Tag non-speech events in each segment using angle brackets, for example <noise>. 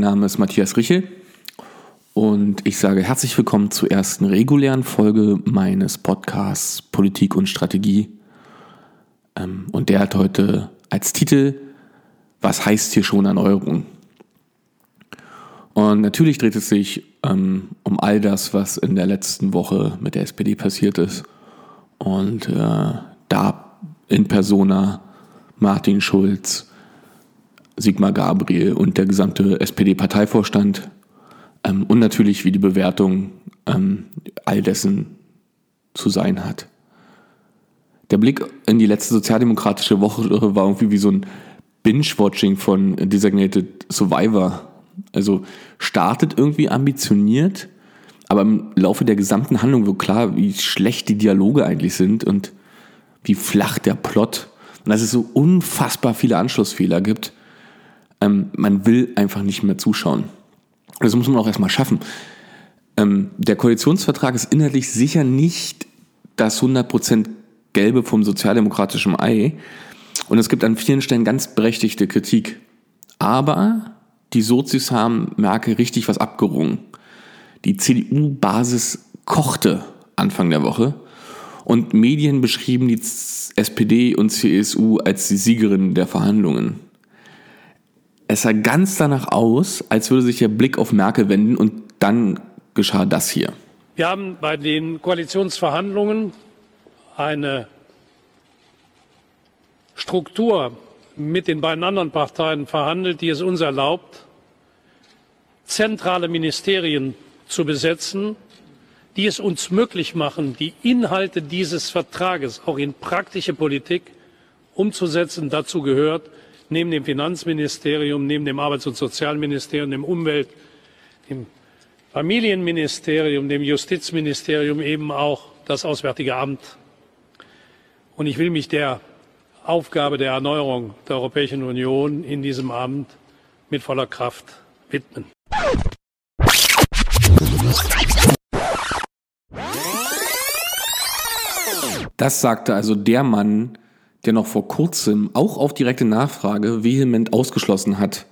Mein Name ist Matthias Richel und ich sage herzlich willkommen zur ersten regulären Folge meines Podcasts Politik und Strategie. Ähm, und der hat heute als Titel Was heißt hier schon Erneuerung? Und natürlich dreht es sich ähm, um all das, was in der letzten Woche mit der SPD passiert ist. Und äh, da in Persona Martin Schulz, Sigmar Gabriel und der gesamte SPD-Parteivorstand ähm, und natürlich wie die Bewertung ähm, all dessen zu sein hat. Der Blick in die letzte sozialdemokratische Woche war irgendwie wie so ein Binge-Watching von Designated Survivor. Also startet irgendwie ambitioniert, aber im Laufe der gesamten Handlung wird klar, wie schlecht die Dialoge eigentlich sind und wie flach der Plot und dass es so unfassbar viele Anschlussfehler gibt. Ähm, man will einfach nicht mehr zuschauen. Das muss man auch erstmal schaffen. Ähm, der Koalitionsvertrag ist inhaltlich sicher nicht das 100% Gelbe vom sozialdemokratischen Ei. Und es gibt an vielen Stellen ganz berechtigte Kritik. Aber die Sozis haben Merkel richtig was abgerungen. Die CDU-Basis kochte Anfang der Woche und Medien beschrieben die SPD und CSU als die Siegerin der Verhandlungen. Es sah ganz danach aus, als würde sich der Blick auf Merkel wenden und dann geschah das hier. Wir haben bei den Koalitionsverhandlungen eine Struktur mit den beiden anderen Parteien verhandelt, die es uns erlaubt, zentrale Ministerien zu besetzen, die es uns möglich machen, die Inhalte dieses Vertrages auch in praktische Politik umzusetzen. Dazu gehört neben dem Finanzministerium, neben dem Arbeits- und Sozialministerium, dem Umwelt, dem Familienministerium, dem Justizministerium eben auch das Auswärtige Amt. Und ich will mich der Aufgabe der Erneuerung der Europäischen Union in diesem Amt mit voller Kraft widmen. Das sagte also der Mann, der noch vor kurzem auch auf direkte Nachfrage vehement ausgeschlossen hat,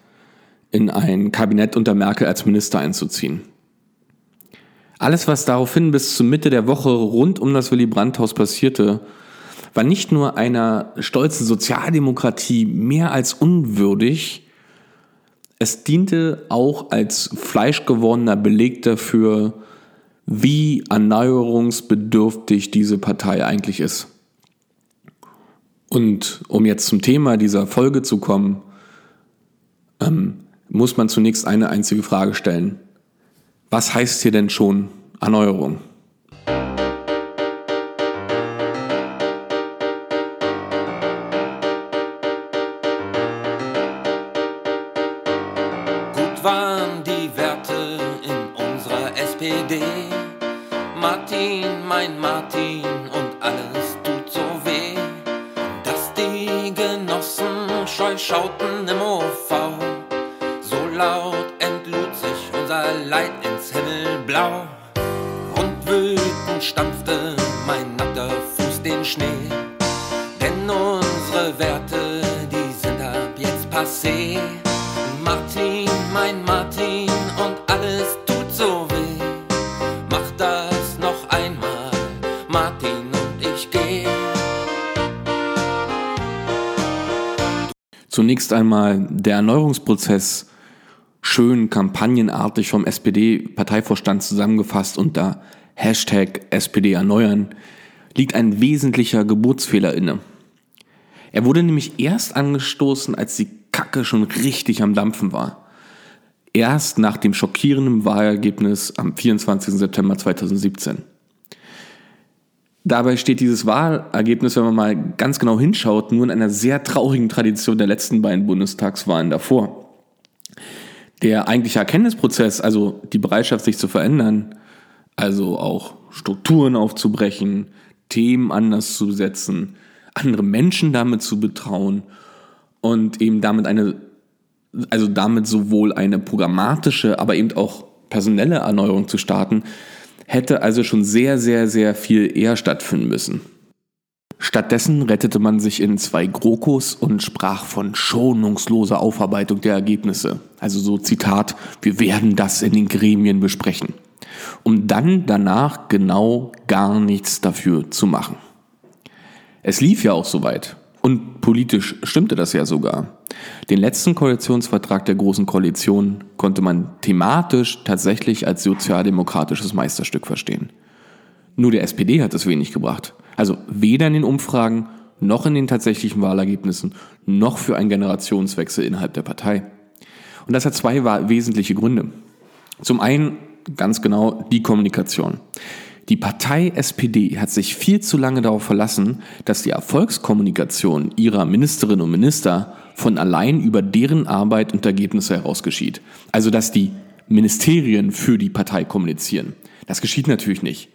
in ein Kabinett unter Merkel als Minister einzuziehen. Alles, was daraufhin bis zur Mitte der Woche rund um das Willy Brandt-Haus passierte, war nicht nur einer stolzen Sozialdemokratie mehr als unwürdig, es diente auch als fleischgewordener Beleg dafür, wie erneuerungsbedürftig diese Partei eigentlich ist. Und um jetzt zum Thema dieser Folge zu kommen, ähm, muss man zunächst eine einzige Frage stellen. Was heißt hier denn schon Erneuerung? Schauten im OV. So laut entlud sich unser Leid ins Himmelblau. Und wütend stampfte mein nackter Fuß den Schnee. Denn unsere Werte, die sind ab jetzt passé. Zunächst einmal der Erneuerungsprozess schön kampagnenartig vom SPD-Parteivorstand zusammengefasst unter Hashtag SPD erneuern, liegt ein wesentlicher Geburtsfehler inne. Er wurde nämlich erst angestoßen, als die Kacke schon richtig am Dampfen war. Erst nach dem schockierenden Wahlergebnis am 24. September 2017. Dabei steht dieses Wahlergebnis, wenn man mal ganz genau hinschaut, nur in einer sehr traurigen Tradition der letzten beiden Bundestagswahlen davor. Der eigentliche Erkenntnisprozess, also die Bereitschaft, sich zu verändern, also auch Strukturen aufzubrechen, Themen anders zu setzen, andere Menschen damit zu betrauen und eben damit eine, also damit sowohl eine programmatische, aber eben auch personelle Erneuerung zu starten, hätte also schon sehr, sehr, sehr viel eher stattfinden müssen. Stattdessen rettete man sich in zwei GroKos und sprach von schonungsloser Aufarbeitung der Ergebnisse. Also so Zitat, wir werden das in den Gremien besprechen. Um dann danach genau gar nichts dafür zu machen. Es lief ja auch soweit. Und politisch stimmte das ja sogar. Den letzten Koalitionsvertrag der Großen Koalition konnte man thematisch tatsächlich als sozialdemokratisches Meisterstück verstehen. Nur der SPD hat es wenig gebracht. Also weder in den Umfragen noch in den tatsächlichen Wahlergebnissen noch für einen Generationswechsel innerhalb der Partei. Und das hat zwei wesentliche Gründe. Zum einen ganz genau die Kommunikation. Die Partei SPD hat sich viel zu lange darauf verlassen, dass die Erfolgskommunikation ihrer Ministerinnen und Minister von allein über deren Arbeit und Ergebnisse heraus geschieht. Also dass die Ministerien für die Partei kommunizieren. Das geschieht natürlich nicht.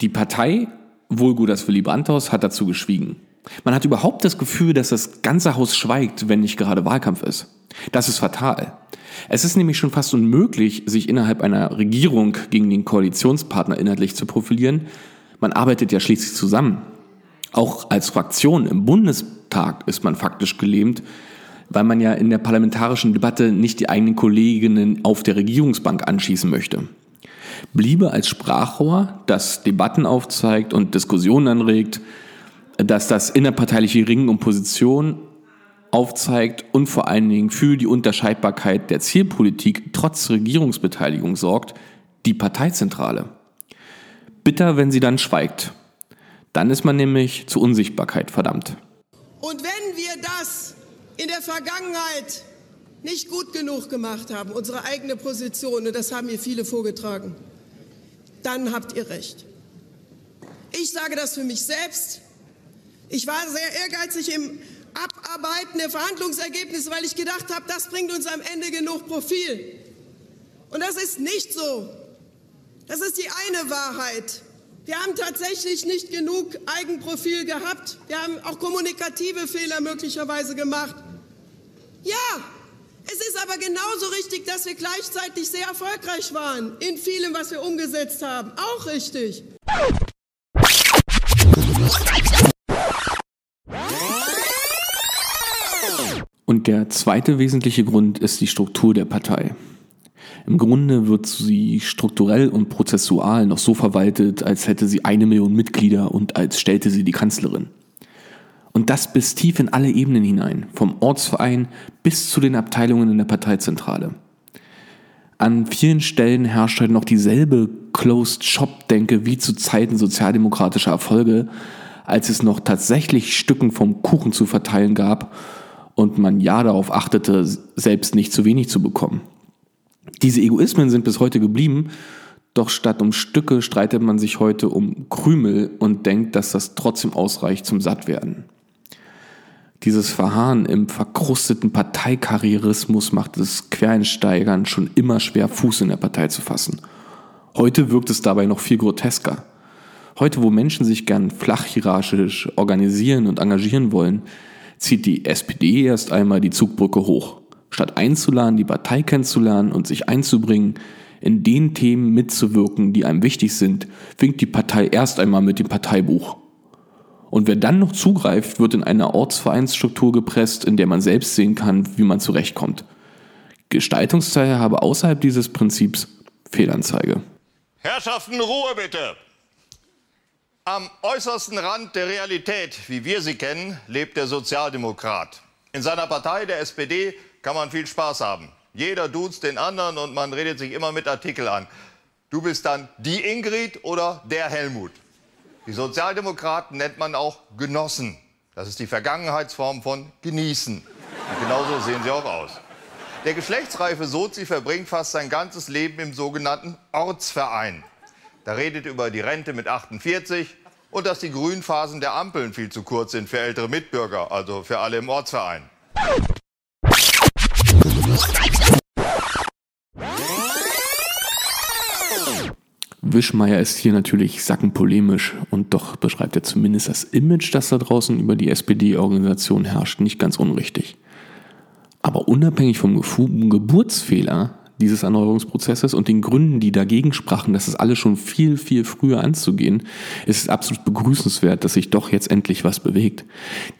Die Partei, wohl gut das Willy Brandt-Haus, hat dazu geschwiegen. Man hat überhaupt das Gefühl, dass das ganze Haus schweigt, wenn nicht gerade Wahlkampf ist. Das ist fatal. Es ist nämlich schon fast unmöglich, sich innerhalb einer Regierung gegen den Koalitionspartner inhaltlich zu profilieren. Man arbeitet ja schließlich zusammen. Auch als Fraktion im Bundestag ist man faktisch gelähmt, weil man ja in der parlamentarischen Debatte nicht die eigenen Kolleginnen auf der Regierungsbank anschießen möchte. Bliebe als Sprachrohr, das Debatten aufzeigt und Diskussionen anregt, dass das innerparteiliche Ringen um Position aufzeigt und vor allen Dingen für die Unterscheidbarkeit der Zielpolitik trotz Regierungsbeteiligung sorgt, die Parteizentrale. Bitter, wenn sie dann schweigt. Dann ist man nämlich zur Unsichtbarkeit verdammt. Und wenn wir das in der Vergangenheit nicht gut genug gemacht haben, unsere eigene Position, und das haben hier viele vorgetragen, dann habt ihr recht. Ich sage das für mich selbst. Ich war sehr ehrgeizig im Abarbeiten der Verhandlungsergebnisse, weil ich gedacht habe, das bringt uns am Ende genug Profil. Und das ist nicht so. Das ist die eine Wahrheit. Wir haben tatsächlich nicht genug Eigenprofil gehabt. Wir haben auch kommunikative Fehler möglicherweise gemacht. Ja, es ist aber genauso richtig, dass wir gleichzeitig sehr erfolgreich waren in vielem, was wir umgesetzt haben. Auch richtig. Der zweite wesentliche Grund ist die Struktur der Partei. Im Grunde wird sie strukturell und prozessual noch so verwaltet, als hätte sie eine Million Mitglieder und als stellte sie die Kanzlerin. Und das bis tief in alle Ebenen hinein, vom Ortsverein bis zu den Abteilungen in der Parteizentrale. An vielen Stellen herrscht heute noch dieselbe Closed-Shop-Denke wie zu Zeiten sozialdemokratischer Erfolge, als es noch tatsächlich Stücken vom Kuchen zu verteilen gab und man ja darauf achtete, selbst nicht zu wenig zu bekommen. Diese Egoismen sind bis heute geblieben, doch statt um Stücke streitet man sich heute um Krümel und denkt, dass das trotzdem ausreicht zum Sattwerden. Dieses Verharren im verkrusteten Parteikarrierismus macht es Quereinsteigern schon immer schwer, Fuß in der Partei zu fassen. Heute wirkt es dabei noch viel grotesker. Heute, wo Menschen sich gern flachhierarchisch organisieren und engagieren wollen, zieht die SPD erst einmal die Zugbrücke hoch. Statt einzuladen, die Partei kennenzulernen und sich einzubringen, in den Themen mitzuwirken, die einem wichtig sind, winkt die Partei erst einmal mit dem Parteibuch. Und wer dann noch zugreift, wird in eine Ortsvereinsstruktur gepresst, in der man selbst sehen kann, wie man zurechtkommt. Gestaltungsteilhabe außerhalb dieses Prinzips Fehlanzeige. Herrschaften, Ruhe bitte! Am äußersten Rand der Realität, wie wir sie kennen, lebt der Sozialdemokrat. In seiner Partei, der SPD, kann man viel Spaß haben. Jeder duzt den anderen und man redet sich immer mit Artikel an. Du bist dann die Ingrid oder der Helmut. Die Sozialdemokraten nennt man auch Genossen. Das ist die Vergangenheitsform von genießen. Und genauso sehen sie auch aus. Der geschlechtsreife Sozi verbringt fast sein ganzes Leben im sogenannten Ortsverein. Da redet über die Rente mit 48 und dass die Grünphasen der Ampeln viel zu kurz sind für ältere Mitbürger, also für alle im Ortsverein. Wischmeier ist hier natürlich sackenpolemisch und doch beschreibt er zumindest das Image, das da draußen über die SPD-Organisation herrscht, nicht ganz unrichtig. Aber unabhängig vom Geburtsfehler, dieses Erneuerungsprozesses und den Gründen, die dagegen sprachen, dass es alles schon viel, viel früher anzugehen, ist es absolut begrüßenswert, dass sich doch jetzt endlich was bewegt.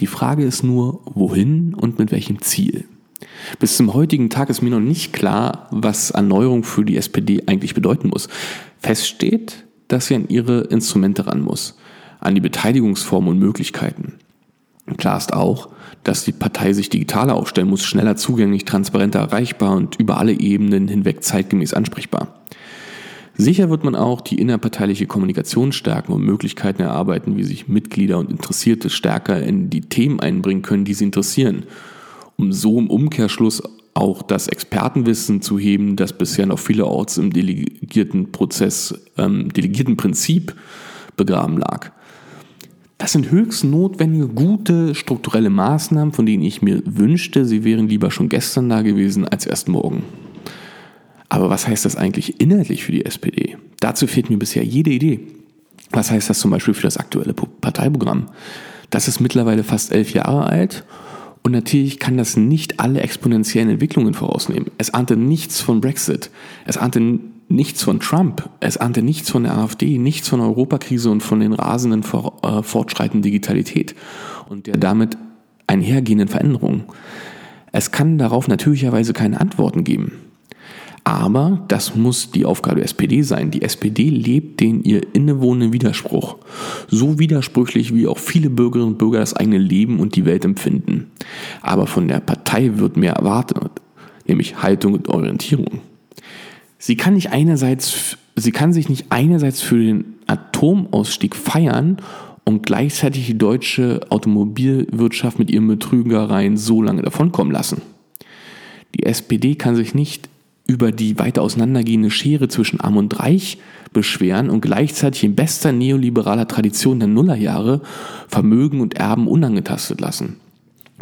Die Frage ist nur, wohin und mit welchem Ziel. Bis zum heutigen Tag ist mir noch nicht klar, was Erneuerung für die SPD eigentlich bedeuten muss. Fest steht, dass sie an ihre Instrumente ran muss, an die Beteiligungsformen und Möglichkeiten. Klar ist auch, dass die Partei sich digitaler aufstellen muss, schneller zugänglich, transparenter erreichbar und über alle Ebenen hinweg zeitgemäß ansprechbar. Sicher wird man auch die innerparteiliche Kommunikation stärken und Möglichkeiten erarbeiten, wie sich Mitglieder und Interessierte stärker in die Themen einbringen können, die sie interessieren, um so im Umkehrschluss auch das Expertenwissen zu heben, das bisher noch vielerorts im delegierten Prozess, ähm, delegierten Prinzip begraben lag. Das sind höchst notwendige, gute strukturelle Maßnahmen, von denen ich mir wünschte, sie wären lieber schon gestern da gewesen als erst morgen. Aber was heißt das eigentlich inhaltlich für die SPD? Dazu fehlt mir bisher jede Idee. Was heißt das zum Beispiel für das aktuelle Parteiprogramm? Das ist mittlerweile fast elf Jahre alt und natürlich kann das nicht alle exponentiellen Entwicklungen vorausnehmen. Es ahnte nichts von Brexit. Es ahnte nichts von Trump, es ahnte nichts von der AfD, nichts von der Europakrise und von den rasenden äh, fortschreitenden Digitalität und der damit einhergehenden Veränderungen. Es kann darauf natürlicherweise keine Antworten geben. Aber das muss die Aufgabe der SPD sein. Die SPD lebt den ihr innewohnenden Widerspruch. So widersprüchlich, wie auch viele Bürgerinnen und Bürger das eigene Leben und die Welt empfinden. Aber von der Partei wird mehr erwartet, nämlich Haltung und Orientierung. Sie kann nicht einerseits, sie kann sich nicht einerseits für den Atomausstieg feiern und gleichzeitig die deutsche Automobilwirtschaft mit ihren Betrügereien so lange davonkommen lassen. Die SPD kann sich nicht über die weiter auseinandergehende Schere zwischen Arm und Reich beschweren und gleichzeitig in bester neoliberaler Tradition der Nullerjahre Vermögen und Erben unangetastet lassen,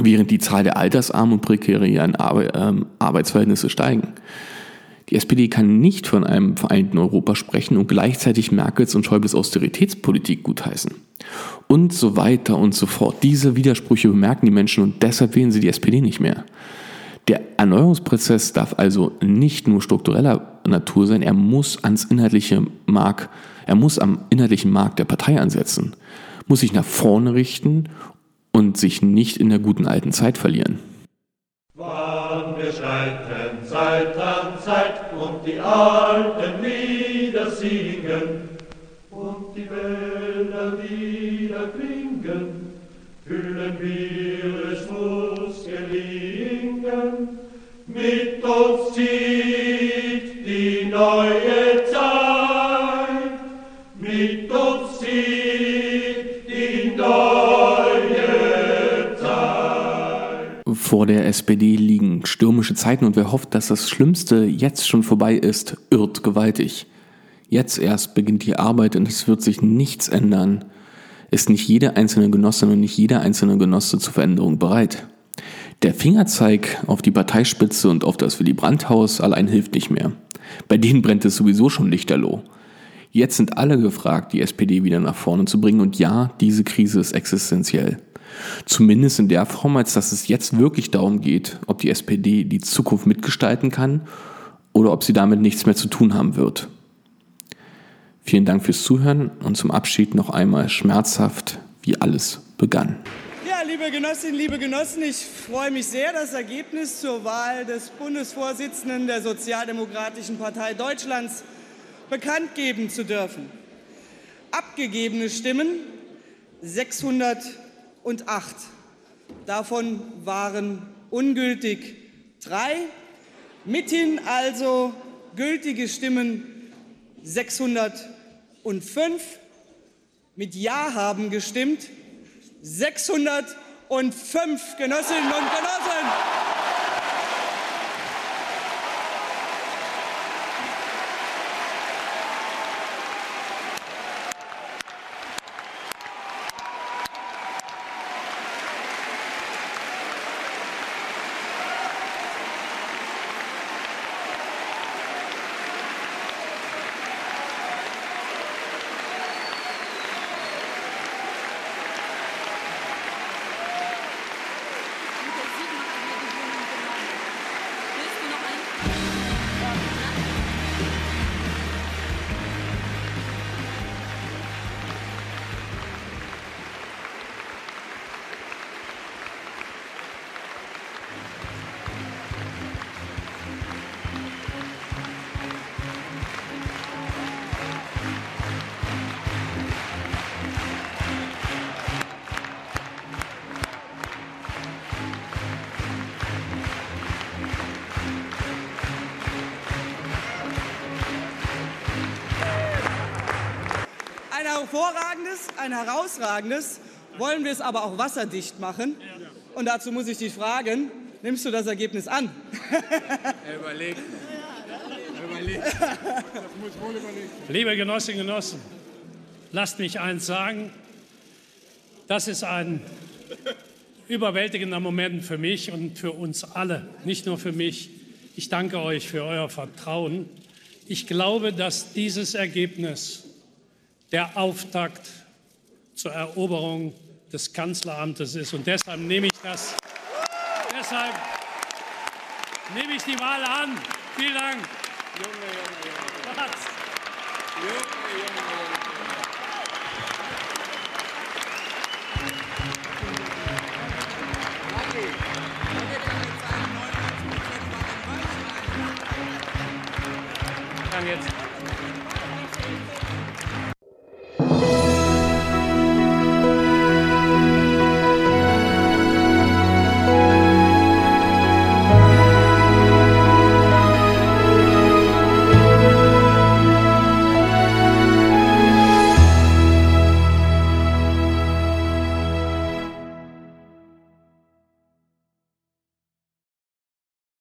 während die Zahl der Altersarmen und prekären ähm, Arbeitsverhältnisse steigen. Die SPD kann nicht von einem vereinten Europa sprechen und gleichzeitig Merkels und Schäubles Austeritätspolitik gutheißen. Und so weiter und so fort. Diese Widersprüche bemerken die Menschen und deshalb wählen sie die SPD nicht mehr. Der Erneuerungsprozess darf also nicht nur struktureller Natur sein, er muss ans inhaltliche Mark, er muss am inhaltlichen Markt der Partei ansetzen, muss sich nach vorne richten und sich nicht in der guten alten Zeit verlieren. Wann wir schreiten Zeit an Zeit und die alten Lieder singen und die Wälder wieder klingen, fühlen wir, es muss gelingen. Mit uns zieht die neue Zeit, mit uns zieht die neue Zeit. Vor der SPD stürmische Zeiten und wer hofft, dass das Schlimmste jetzt schon vorbei ist, irrt gewaltig. Jetzt erst beginnt die Arbeit und es wird sich nichts ändern ist nicht jede einzelne Genossin und nicht jeder einzelne Genosse zur Veränderung bereit. Der Fingerzeig auf die Parteispitze und auf das Willy Brandt-Haus allein hilft nicht mehr. Bei denen brennt es sowieso schon lichterloh. Jetzt sind alle gefragt, die SPD wieder nach vorne zu bringen und ja, diese Krise ist existenziell. Zumindest in der Form, als dass es jetzt wirklich darum geht, ob die SPD die Zukunft mitgestalten kann oder ob sie damit nichts mehr zu tun haben wird. Vielen Dank fürs Zuhören und zum Abschied noch einmal schmerzhaft, wie alles begann. Ja, liebe Genossinnen, liebe Genossen, ich freue mich sehr, das Ergebnis zur Wahl des Bundesvorsitzenden der Sozialdemokratischen Partei Deutschlands bekannt geben zu dürfen. Abgegebene Stimmen 608. Davon waren ungültig drei. Mithin also gültige Stimmen 600 und fünf mit Ja haben gestimmt. 605 Genossinnen und Genossen. Hervorragendes, ein herausragendes. Wollen wir es aber auch wasserdicht machen? Und dazu muss ich dich fragen, nimmst du das Ergebnis an? Er überlegt. Er <laughs> überlegt. Das muss wohl überlegen. Liebe Genossinnen und Genossen, lasst mich eins sagen. Das ist ein überwältigender Moment für mich und für uns alle, nicht nur für mich. Ich danke euch für euer Vertrauen. Ich glaube, dass dieses Ergebnis der Auftakt zur Eroberung des Kanzleramtes ist. Und deshalb nehme ich das. Deshalb nehme ich die Wahl an. Vielen Dank. Junge, Junge, Junge. Junge, Junge, Junge. jetzt.